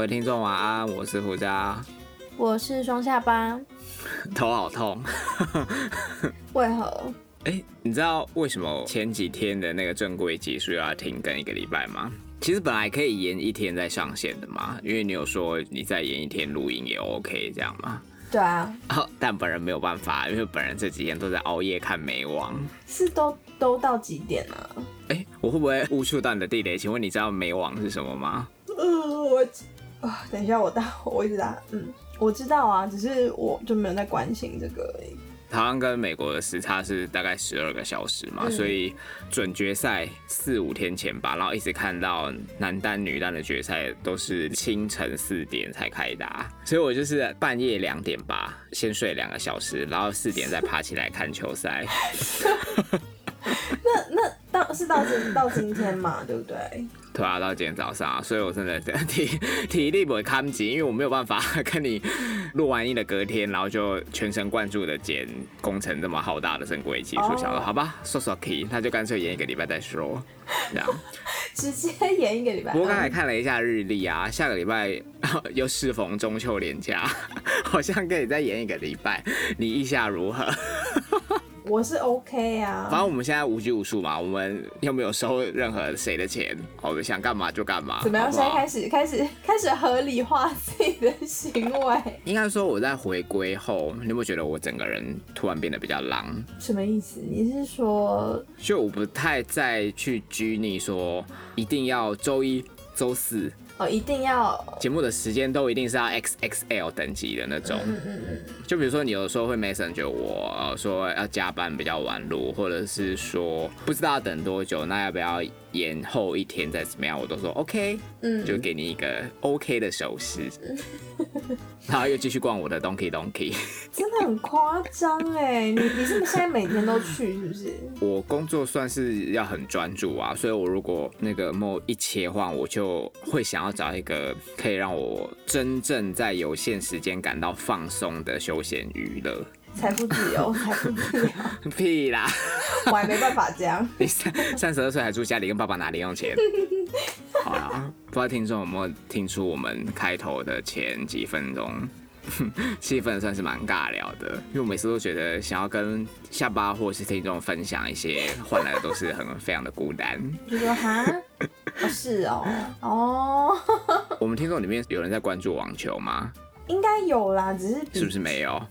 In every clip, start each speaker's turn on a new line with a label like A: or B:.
A: 各位听众晚安，我是胡佳，
B: 我是双下巴，
A: 头好痛。
B: 为何？
A: 哎，你知道为什么前几天的那个正规集数要停更一个礼拜吗？其实本来可以延一天再上线的嘛，因为你有说你再延一天录音也 OK 这样吗。
B: 对啊，
A: 但本人没有办法，因为本人这几天都在熬夜看美网。
B: 是都都到几点了？
A: 哎，我会不会误触到你的地雷？请问你知道美网是什么吗？
B: 呃，我啊，等一下，我打，我一直打，嗯，我知道啊，只是我就没有在关心这个而已。
A: 台湾跟美国的时差是大概十二个小时嘛，所以准决赛四五天前吧，然后一直看到男单、女单的决赛都是清晨四点才开打，所以我就是半夜两点吧，先睡两个小时，然后四点再爬起来看球赛。
B: 那那到是到今到今天嘛，对不对？
A: 对啊，到今天早上，啊所以我真的 体体力不会堪及，因为我没有办法 跟你录完音的隔天，然后就全神贯注的剪工程这么浩大的正规技术，想说好吧，说说可以，那就干脆延一个礼拜再说，这样
B: 直接延一个礼拜。
A: 不过刚才看了一下日历啊，下个礼拜又适逢中秋连假，好像可以再延一个礼拜，你意下如何？
B: 我是 OK 啊，
A: 反正我们现在无拘无束嘛，我们又没有收任何谁的钱，我们想干嘛就干嘛。
B: 怎么样？现在开始开始开始合理化自己的行为。
A: 应该说我在回归后，你有没有觉得我整个人突然变得比较狼？
B: 什么意思？你是说，
A: 就我不太再去拘泥说一定要周一、周四。
B: 哦，一定要
A: 节目的时间都一定是要 X X L 等级的那种。嗯嗯嗯。就比如说，你有时候会 message 我说要加班比较晚录，或者是说不知道等多久，那要不要？延后一天再怎么样，我都说 OK，嗯，就给你一个 OK 的手势，然后又继续逛我的 Donkey Donkey，
B: 真的很夸张哎！你你是不是现在每天都去是不是？
A: 我工作算是要很专注啊，所以我如果那个某一切换，我就会想要找一个可以让我真正在有限时间感到放松的休闲娱乐。
B: 财富自由，财富自由，
A: 屁啦！
B: 我还没办法这样。
A: 你三三十二岁还住家里，跟爸爸拿零用钱。好啦，不知道听众有没有听出我们开头的前几分钟气氛算是蛮尬聊的，因为我每次都觉得想要跟下巴或是听众分享一些，换来的都是很非常的孤单。
B: 就说哈，是哦，哦。
A: 我们听众里面有人在关注网球吗？
B: 应该有啦，只是
A: 是不是没有？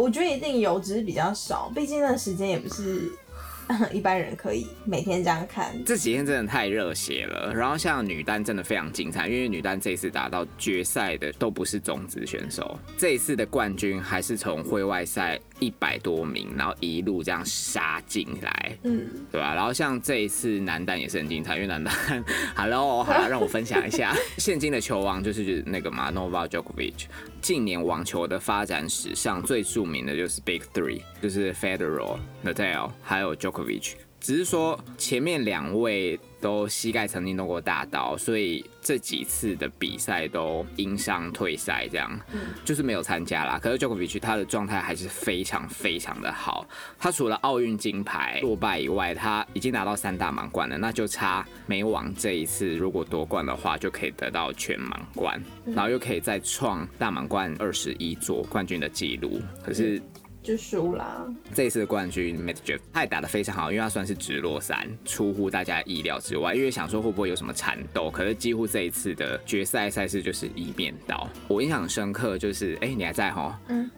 B: 我觉得一定有，只是比较少。毕竟那时间也不是 一般人可以每天这样看。
A: 这几天真的太热血了。然后像女单真的非常精彩，因为女单这一次打到决赛的都不是种子选手，这一次的冠军还是从会外赛一百多名，然后一路这样杀进来，嗯，对吧？然后像这一次男单也是很精彩，因为男单，Hello，好了，让我分享一下，现今的球王就是那个嘛，Novak Djokovic。近年网球的发展史上最著名的就是 Big Three，就是 Federer、Nadal 还有 Djokovic。只是说前面两位都膝盖曾经动过大刀，所以这几次的比赛都因伤退赛，这样就是没有参加啦。可是 Djokovic 他的状态还是非常非常的好，他除了奥运金牌落败以外，他已经拿到三大满贯了，那就差美网这一次如果夺冠的话，就可以得到全满贯，然后又可以再创大满贯二十一座冠军的记录。可是。
B: 就输啦。
A: 这一次的冠军 Medvedev 他也打得非常好，因为他算是直落三，出乎大家意料之外。因为想说会不会有什么缠斗，可是几乎这一次的决赛赛事就是一面倒。我印象深刻就是，哎，你还在哈？嗯，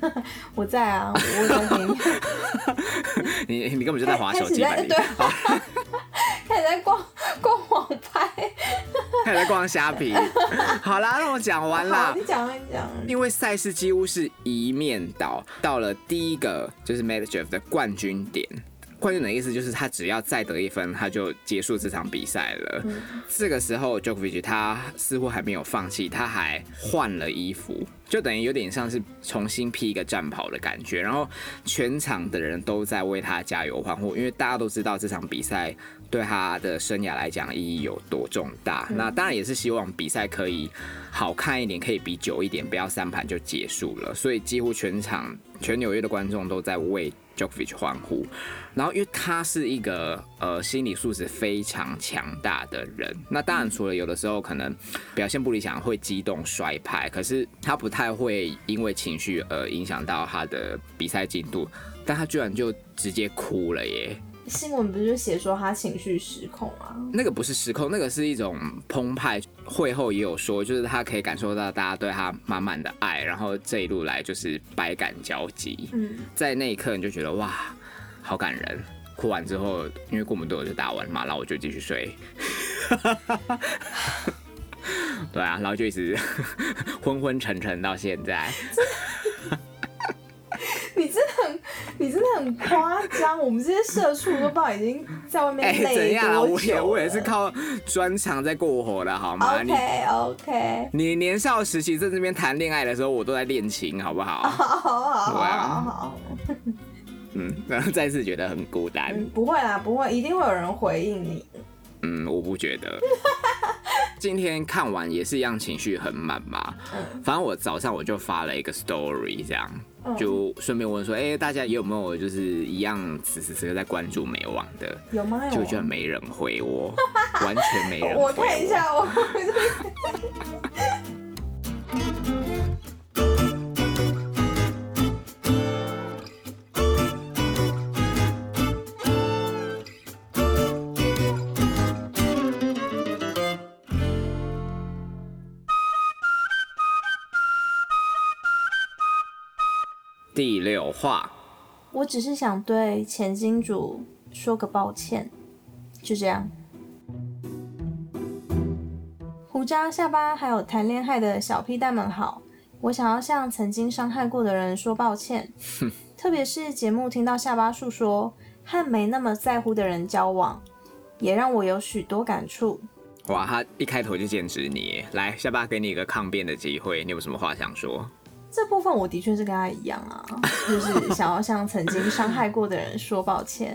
B: 我在啊，我在听。
A: 你你根本就在滑手机吧？
B: 对，开始在 逛逛网拍，
A: 开始在逛虾皮。好啦，让我讲完啦。
B: 你讲，你讲。
A: 因为赛事几乎是一面倒，到了第一个就是 Medvedev 的冠军点。冠军的意思就是他只要再得一分，他就结束这场比赛了。这个时候 Djokovic 他似乎还没有放弃，他还换了衣服。就等于有点像是重新披一个战袍的感觉，然后全场的人都在为他加油欢呼，因为大家都知道这场比赛对他的生涯来讲意义有多重大。那当然也是希望比赛可以好看一点，可以比久一点，不要三盘就结束了。所以几乎全场全纽约的观众都在为 Djokovic 欢呼。然后因为他是一个呃心理素质非常强大的人，那当然除了有的时候可能表现不理想会激动摔拍，可是他不太会因为情绪而影响到他的比赛进度，但他居然就直接哭了耶！
B: 新闻不是就写说他情绪失控啊？
A: 那个不是失控，那个是一种澎湃。会后也有说，就是他可以感受到大家对他满满的爱，然后这一路来就是百感交集。嗯，在那一刻你就觉得哇。好感人，哭完之后，因为过门队就打完嘛，然后我就继续睡。对啊，然后就一直 昏昏沉沉到现在。
B: 你真的很，你真的很夸张。我们这些社畜都不知道已经在外面累多
A: 久。我也我也是靠专长在过活的，好吗
B: ？OK OK。
A: 你年少时期在这边谈恋爱的时候，我都在练琴，好不好？
B: 好好好好。
A: 嗯，然 后再次觉得很孤单。
B: 不会啦，不会，一定会有人回应你。
A: 嗯，我不觉得。今天看完也是一样，情绪很满嘛。嗯。反正我早上我就发了一个 story，这样就顺便问说，哎，大家有没有就是一样此时此刻在关注美网的？
B: 有吗？
A: 就居然没人回我，完全没人回。
B: 我看一下我。
A: 第六话，
B: 我只是想对前金主说个抱歉，就这样。胡渣下巴还有谈恋爱的小屁蛋们好，我想要向曾经伤害过的人说抱歉，特别是节目听到下巴树说和没那么在乎的人交往，也让我有许多感触。
A: 哇，他一开头就坚持你，来下巴给你一个抗辩的机会，你有什么话想说？
B: 这部分我的确是跟他一样啊，就是 想要向曾经伤害过的人说抱歉。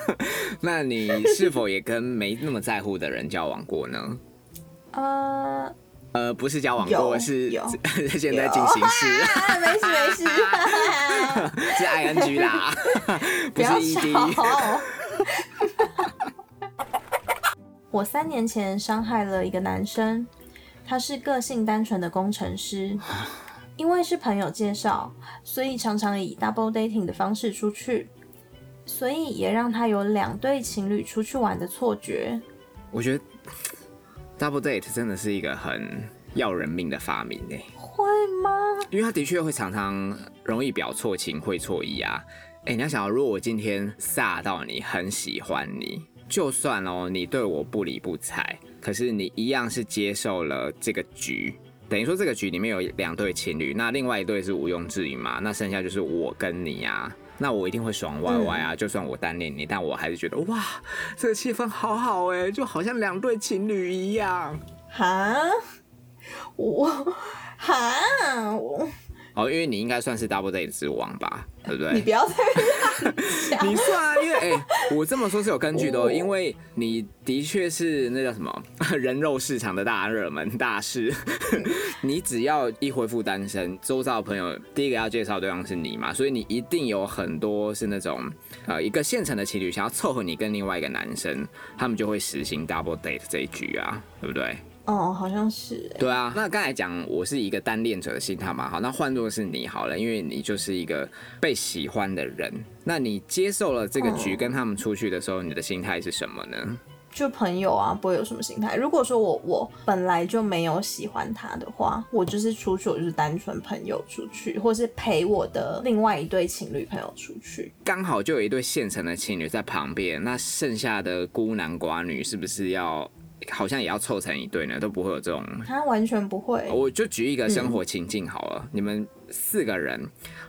A: 那你是否也跟没那么在乎的人交往过呢？
B: 呃
A: 呃，不是交往过，是现在进行式。
B: 没事没事，
A: 是 I N G 啦，不是 E D。
B: 我三年前伤害了一个男生，他是个性单纯的工程师。因为是朋友介绍，所以常常以 double dating 的方式出去，所以也让他有两对情侣出去玩的错觉。
A: 我觉得 double date 真的是一个很要人命的发明诶。
B: 会吗？
A: 因为他的确会常常容易表错情，会错意啊。哎，你要想，如果我今天撒到你，很喜欢你，就算哦，你对我不理不睬，可是你一样是接受了这个局。等于说这个局里面有两对情侣，那另外一对是毋庸置疑嘛？那剩下就是我跟你啊，那我一定会爽歪歪啊！就算我单恋你，但我还是觉得哇，这个气氛好好哎，就好像两对情侣一样。
B: 哈，我哈我。
A: 哦，因为你应该算是 double date 之王吧，对不对？
B: 你不要再
A: 讲。你算啊，因为哎，我这么说是有根据的，哦因为你的确是那叫什么 人肉市场的大热门大事。你只要一恢复单身，周遭的朋友第一个要介绍对象是你嘛，所以你一定有很多是那种呃一个现成的情侣想要凑合你跟另外一个男生，他们就会实行 double date 这一局啊，对不对？
B: 哦，好像是。
A: 对啊，那刚才讲我是一个单恋者的心态嘛，好，那换作是你好了，因为你就是一个被喜欢的人，那你接受了这个局，跟他们出去的时候，你的心态是什么呢？
B: 就朋友啊，不会有什么心态。如果说我我本来就没有喜欢他的话，我就是出去，我就是单纯朋友出去，或是陪我的另外一对情侣朋友出去，
A: 刚好就有一对现成的情侣在旁边，那剩下的孤男寡女是不是要？好像也要凑成一对呢，都不会有这种。
B: 他完全不会。
A: 我就举一个生活情境好了，你们四个人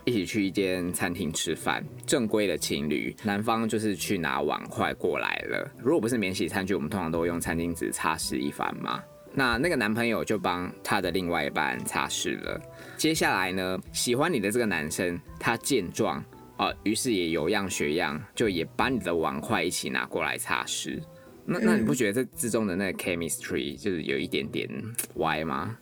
A: 一起去一间餐厅吃饭，正规的情侣，男方就是去拿碗筷过来了。如果不是免洗餐具，我们通常都会用餐巾纸擦拭一番嘛。那那个男朋友就帮他的另外一半擦拭了。接下来呢，喜欢你的这个男生，他见状啊，于是也有样学样，就也把你的碗筷一起拿过来擦拭。那那你不觉得这之中的那个 chemistry 就是有一点点歪吗？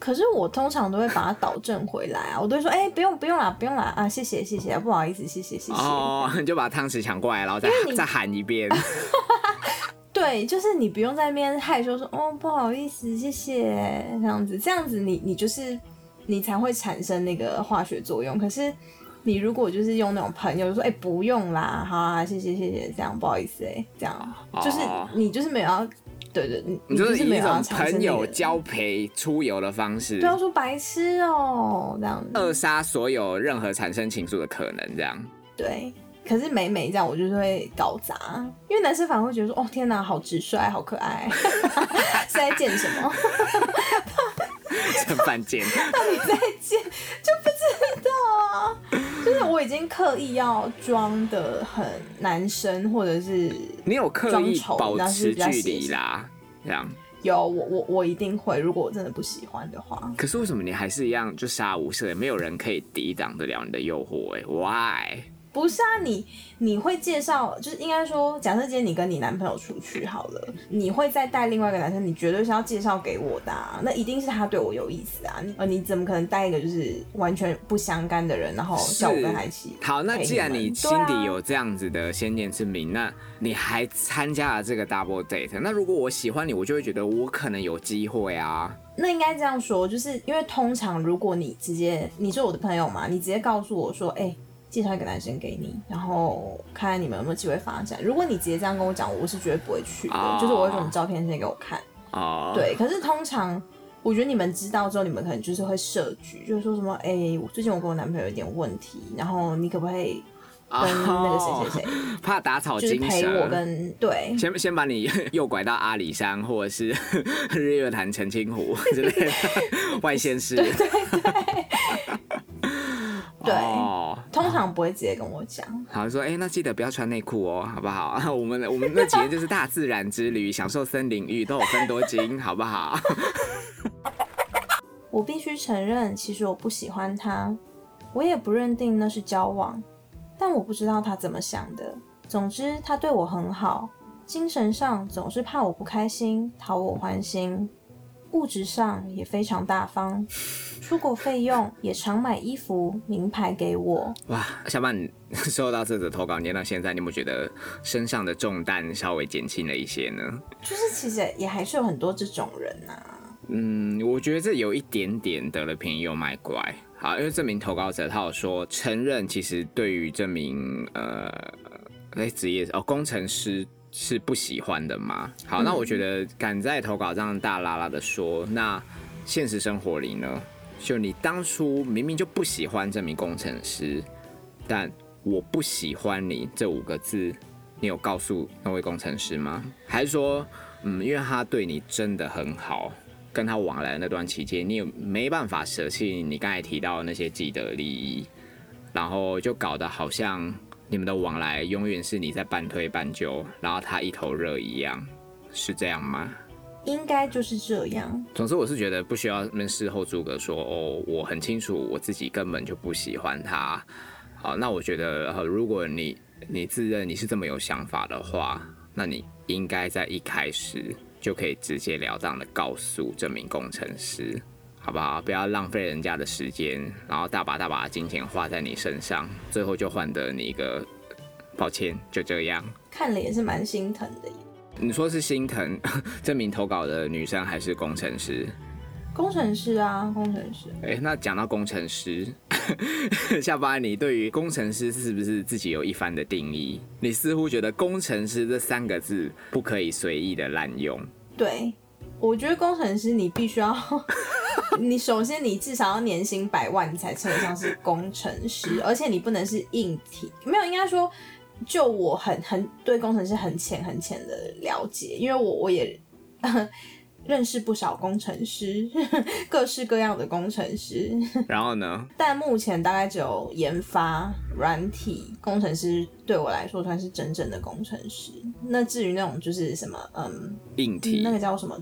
B: 可是我通常都会把它导正回来啊，我都会说，哎、不用不用啦，不用啦啊，谢谢谢谢，不好意思，谢谢谢谢。
A: 哦，你 就把汤匙抢过来，然后再再喊一遍。
B: 对，就是你不用在那边害羞说，哦，不好意思，谢谢，这样子，这样子你你就是你才会产生那个化学作用。可是你如果就是用那种朋友就说，哎、不用啦，好啊，谢谢谢谢，这样不好意思、哎，这样就是
A: 哦
B: 你就是没有要，对对，你
A: 你就是
B: 没有
A: 朋友交陪出游的方式
B: 不要，说白痴哦、这样子，
A: 扼杀所有任何产生情愫的可能，这样。
B: 对。可是每每这样，我就是会搞砸，因为男生反而会觉得说，哦天哪，好直率，好可爱，是在见什么？
A: 真犯贱。
B: 你在见就不知道啊，就是我已经刻意要装的很男生，或者是
A: 你有刻意保持距离啦，这样。
B: 有我我我一定会，如果我真的不喜欢的话，
A: 可是为什么你还是一样就杀无赦？没有人可以抵挡得了你的诱惑哎，Why？
B: 不是啊，你你会介绍，就是应该说，假设今天你跟你男朋友出去好了，你会再带另外一个男生，你绝对是要介绍给我的、啊，那一定是他对我有意思啊，你呃你怎么可能带一个就是完全不相干的人，然后叫我跟他一起
A: 好，那既然你心底有这样子的先见之明，那你还参加了这个 double date，那如果我喜欢你，我就会觉得我可能有机会啊。
B: 那应该这样说，就是因为通常如果你直接你是我的朋友嘛，你直接告诉我说，哎、介绍一个男生给你，然后看看你们有没有机会发展。如果你直接这样跟我讲，我是绝对不会去的。
A: 哦
B: 就是我会说你照片先给我看。
A: 哦，，
B: 对，可是通常我觉得你们知道之后，你们可能就是会设局，就是说什么，哎、我最近我跟我男朋友有点问题，然后你可不可以跟那个谁谁谁，
A: 怕打草
B: 就是
A: 惊
B: 陪我
A: 蛇。
B: 跟对。
A: 先先把你诱拐到阿里山，或者是 日月潭、澄清湖之类的 外县市。对对
B: 对
A: 哦，
B: 通常不会直接跟我讲，
A: 好说，哎、那记得不要穿内裤哦，好不好？我们我们那几天就是大自然之旅，享受森林浴，都有分多金，好不好？
B: 我必须承认，其实我不喜欢他，我也不认定那是交往，但我不知道他怎么想的。总之，他对我很好，精神上总是怕我不开心，讨我欢心，物质上也非常大方，出国费用也常买衣服、名牌给我。
A: 哇，小曼，收到这则投稿念到现在，你有没有觉得身上的重担稍微减轻了一些呢？
B: 就是其实也还是有很多这种人呐、
A: 嗯，我觉得这有一点点得了便宜又卖乖。好，因为这名投稿者他有说，承认其实对于这名呃，哎职业哦工程师是不喜欢的吗。好，那我觉得敢在投稿这样大拉拉的说，那现实生活里呢，就你当初明明就不喜欢这名工程师，但我不喜欢你这五个字，你有告诉那位工程师吗？还是说，嗯，因为他对你真的很好，跟他往来的那段期间，你也没办法舍弃你刚才提到的那些既得利益，然后就搞得好像你们的往来永远是你在半推半就，然后他一头热一样，是这样吗？
B: 应该就是这样。
A: 总之，我是觉得不需要那事后诸葛说哦，我很清楚我自己根本就不喜欢他。好，那我觉得，呃，如果你你自认你是这么有想法的话，那你应该在一开始就可以直截了当的告诉这名工程师，好不好？不要浪费人家的时间，然后大把大把的金钱花在你身上，最后就换得你一个抱歉，就这样。
B: 看了也是蛮心疼的耶。
A: 你说是心疼 这名投稿的女生还是工程师？
B: 工程师啊，工程师，
A: 哎、那讲到工程师，下巴，你对于工程师是不是自己有一番的定义？你似乎觉得工程师这三个字不可以随意的滥用。
B: 对，我觉得工程师你必须要，你首先你至少要年薪百万，你才称得上是工程师，而且你不能是硬体，没有应该说，就我很很对工程师很浅很浅的了解，因为我我也。认识不少工程师，各式各样的工程师，
A: 然后呢？
B: 但目前大概只有研发软体工程师对我来说算是真正的工程师。那至于那种就是什么，嗯，
A: 硬体
B: 那个叫什么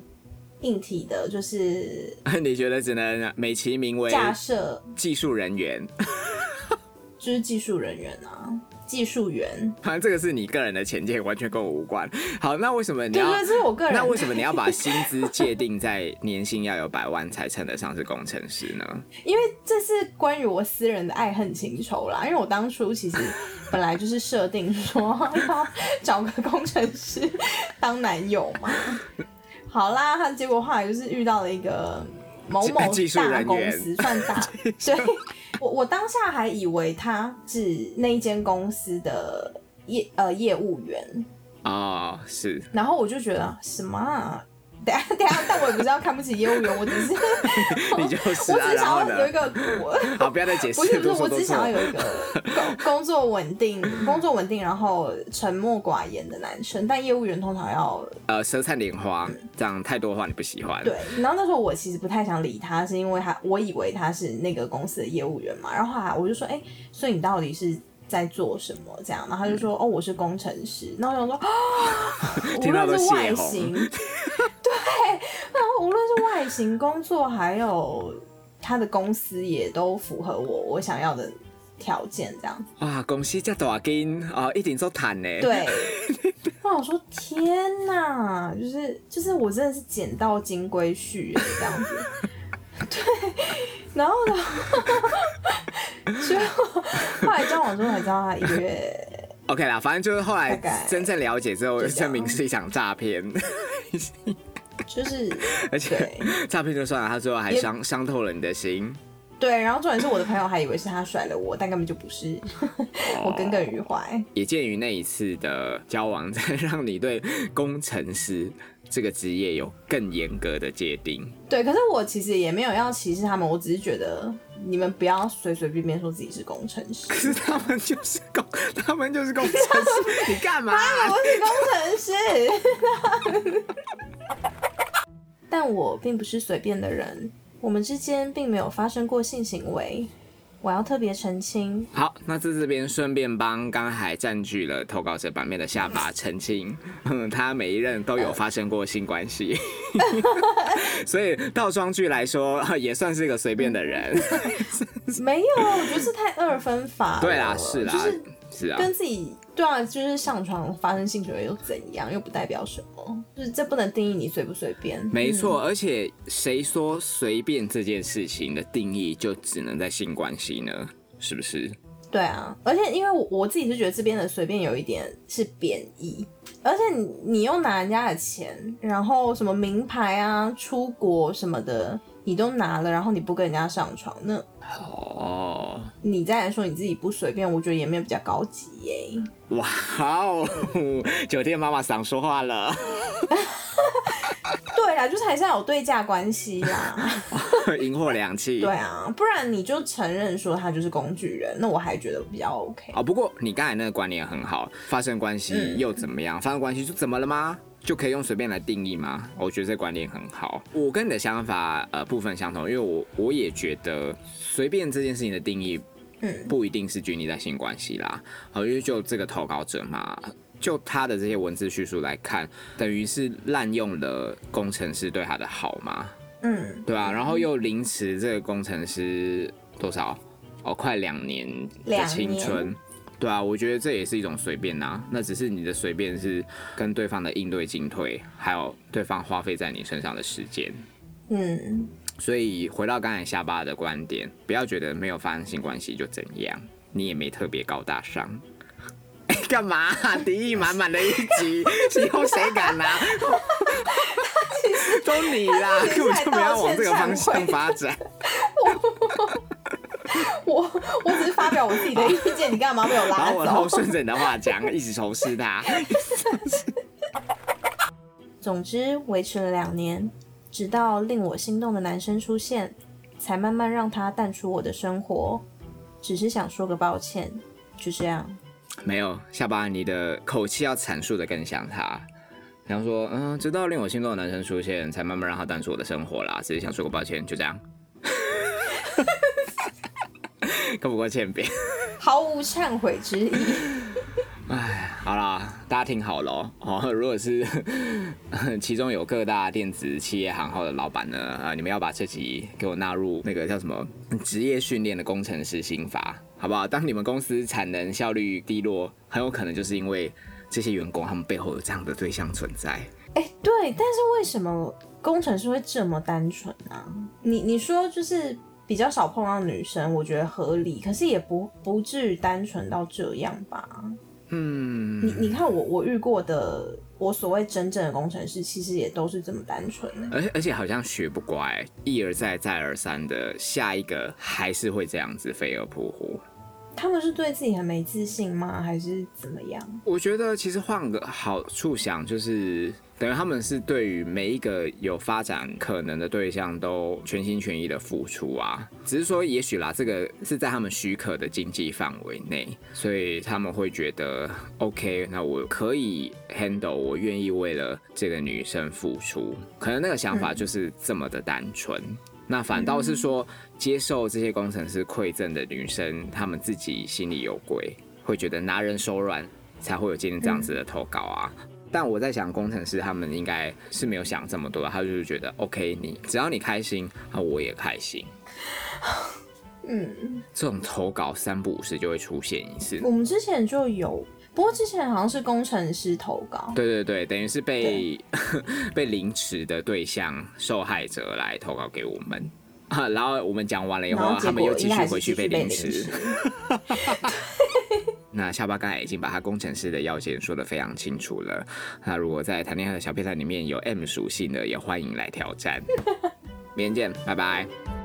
B: 硬体的，就是
A: 你觉得只能美其名为
B: 架设，
A: 技术人员？
B: 就是技术人员啊，技术员。
A: 反正这个是你个人的浅见，完全跟我无关。好，那为什么你要？
B: 对对，这是我个人。
A: 那为什么你要把薪资界定在年薪要有百万才称得上是工程师呢？
B: 因为这是关于我私人的爱恨情仇啦。因为我当初其实本来就是设定说要找个工程师当男友嘛。好啦，他结果后来就是遇到了一个某某大公司，算大，对。我我当下还以为他是那一间公司的业呃业务员
A: 啊，是，
B: 然后我就觉得什么。等下等下，但我也不知道看不起业务员，我只是，
A: 你就是，
B: 我只是想要有一个，
A: 好，不要再解释，不
B: 是不是，我只想要有一个工工作稳定，工作稳定，然后沉默寡言的男生。但业务员通常要
A: 呃舌灿莲花，这样太多话你不喜欢。
B: 对，然后那时候我其实不太想理他，是因为他我以为他是那个公司的业务员嘛，然后后来我就说，哎，所以你到底是？在做什么？这样，然后他就说：“哦，我是工程师。”然后我想说：“啊，无论是外形，对，然后无论是外形、工作，还有他的公司，也都符合我我想要的条件。这样子
A: 哇，公司这大金啊，一定做谈呢。
B: 对，那我说天哪，就是就是我真的是捡到金龟婿这样子。对，然后呢？知道他一个月。
A: OK 啦，反正就是后来真正了解之后，证明是一场诈骗。
B: 就是，
A: 而且诈骗就算了，他最后还伤伤透了你的心。
B: 对，然后重点是我的朋友还以为是他甩了我，但根本就不是，我耿耿于怀。
A: 也鉴于那一次的交往，才让你对工程师这个职业有更严格的界定。
B: 对，可是我其实也没有要歧视他们，我只是觉得你们不要随随便便说自己是工程师。
A: 可是他们就是工，他们就是工程师，你干嘛？
B: 我是工程师，但我并不是随便的人。我们之间并没有发生过性行为，我要特别澄清。
A: 好，那在这边顺便帮刚才占据了投稿者版面的下巴澄清，他每一任都有发生过性关系，所以倒装句来说，也算是一个随便的人。
B: 没有，我觉得是太二分法。
A: 对啦，是啦。是啊，
B: 跟自己对啊，就是上床发生性行为又怎样？又不代表什么，就是这不能定义你随不随便。
A: 没错，而且谁说随便这件事情的定义就只能在性关系呢？是不是？
B: 对啊，而且因为我我自己是觉得这边的随便有一点是贬义，而且你你又拿人家的钱，然后什么名牌啊、出国什么的，你都拿了，然后你不跟人家上床，那哦，你再来说你自己不随便，我觉得也没有比较高级耶。
A: 哇哦，酒店妈妈想说话了。
B: 对啊，就是还是要有对价关系啦，
A: 银货两讫。
B: 对啊，不然你就承认说他就是工具人，那我还觉得比较 OK。
A: 哦，不过你刚才那个观念很好，发生关系又怎么样？发生关系就怎么了吗？就可以用随便来定义吗？我觉得这观点很好。我跟你的想法呃部分相同，因为我我也觉得随便这件事情的定义，嗯，不一定是拘泥在性关系啦。好，因为就这个投稿者嘛。就他的这些文字叙述来看，等于是滥用了工程师对他的好吗？嗯，对吧？然后又凌迟这个工程师多少？哦，快两年的青春，对啊，我觉得这也是一种随便呐。那只是你的随便是跟对方的应对进退，还有对方花费在你身上的时间。嗯，所以回到刚才下巴的观点，不要觉得没有发生性关系就怎样，你也没特别高大上。干嘛？敌意满满的一集，以后谁敢拿？都你啦，根本就没有往这个方向发展。
B: 我我只是发表我自己的意见，你干嘛没有拉
A: 走？然后顺着你的话讲，一直仇视他。
B: 总之，维持了两年，直到令我心动的男生出现，才慢慢让他淡出我的生活。只是想说个抱歉，就这样。
A: 没有下巴，你的口气要阐述的更像他。然后说，嗯，直到令我心动的男生出现，才慢慢让他淡出我的生活啦。只是想说个抱歉，就这样。够不够欠扁？
B: 毫无忏悔之意。
A: 哎，好啦，大家听好了哦，如果是 其中有各大电子企业行号的老板呢，啊，你们要把这集给我纳入那个叫什么职业训练的工程师心法，好不好？当你们公司产能效率低落，很有可能就是因为这些员工他们背后有这样的对象存在。
B: 哎，对，但是为什么工程师会这么单纯呢？你你说就是比较少碰到女生，我觉得合理，可是也不不至于单纯到这样吧？
A: 嗯，
B: 你你看我我遇过的，我所谓真正的工程师，其实也都是这么单纯的。
A: 而且而且好像学不乖，一而再再而三的，下一个还是会这样子飞蛾扑火。
B: 他们是对自己很没自信吗？还是怎么样？
A: 我觉得其实换个好处想，就是等于他们是对于每一个有发展可能的对象都全心全意的付出啊。只是说，也许啦，这个是在他们许可的经济范围内，所以他们会觉得 OK，那我可以 handle，我愿意为了这个女生付出。可能那个想法就是这么的单纯。那反倒是说，接受这些工程师馈赠的女生，她们自己心里有鬼，会觉得拿人手软，才会有今天这样子的投稿啊。但我在想，工程师他们应该是没有想这么多，他就是觉得 OK，你只要你开心，那我也开心。
B: 嗯，
A: 这种投稿三不五时就会出现一次。
B: 我们之前就有，不过之前好像是工程师投稿。
A: 对对对，等于是被 被凌迟的对象受害者来投稿给我们啊，然后我们讲完了以后，他们又继续回去被凌迟。那下巴刚才已经把他工程师的要件说的非常清楚了。那如果在谈恋爱的小配菜里面有 M 属性的，也欢迎来挑战。明天见，拜拜。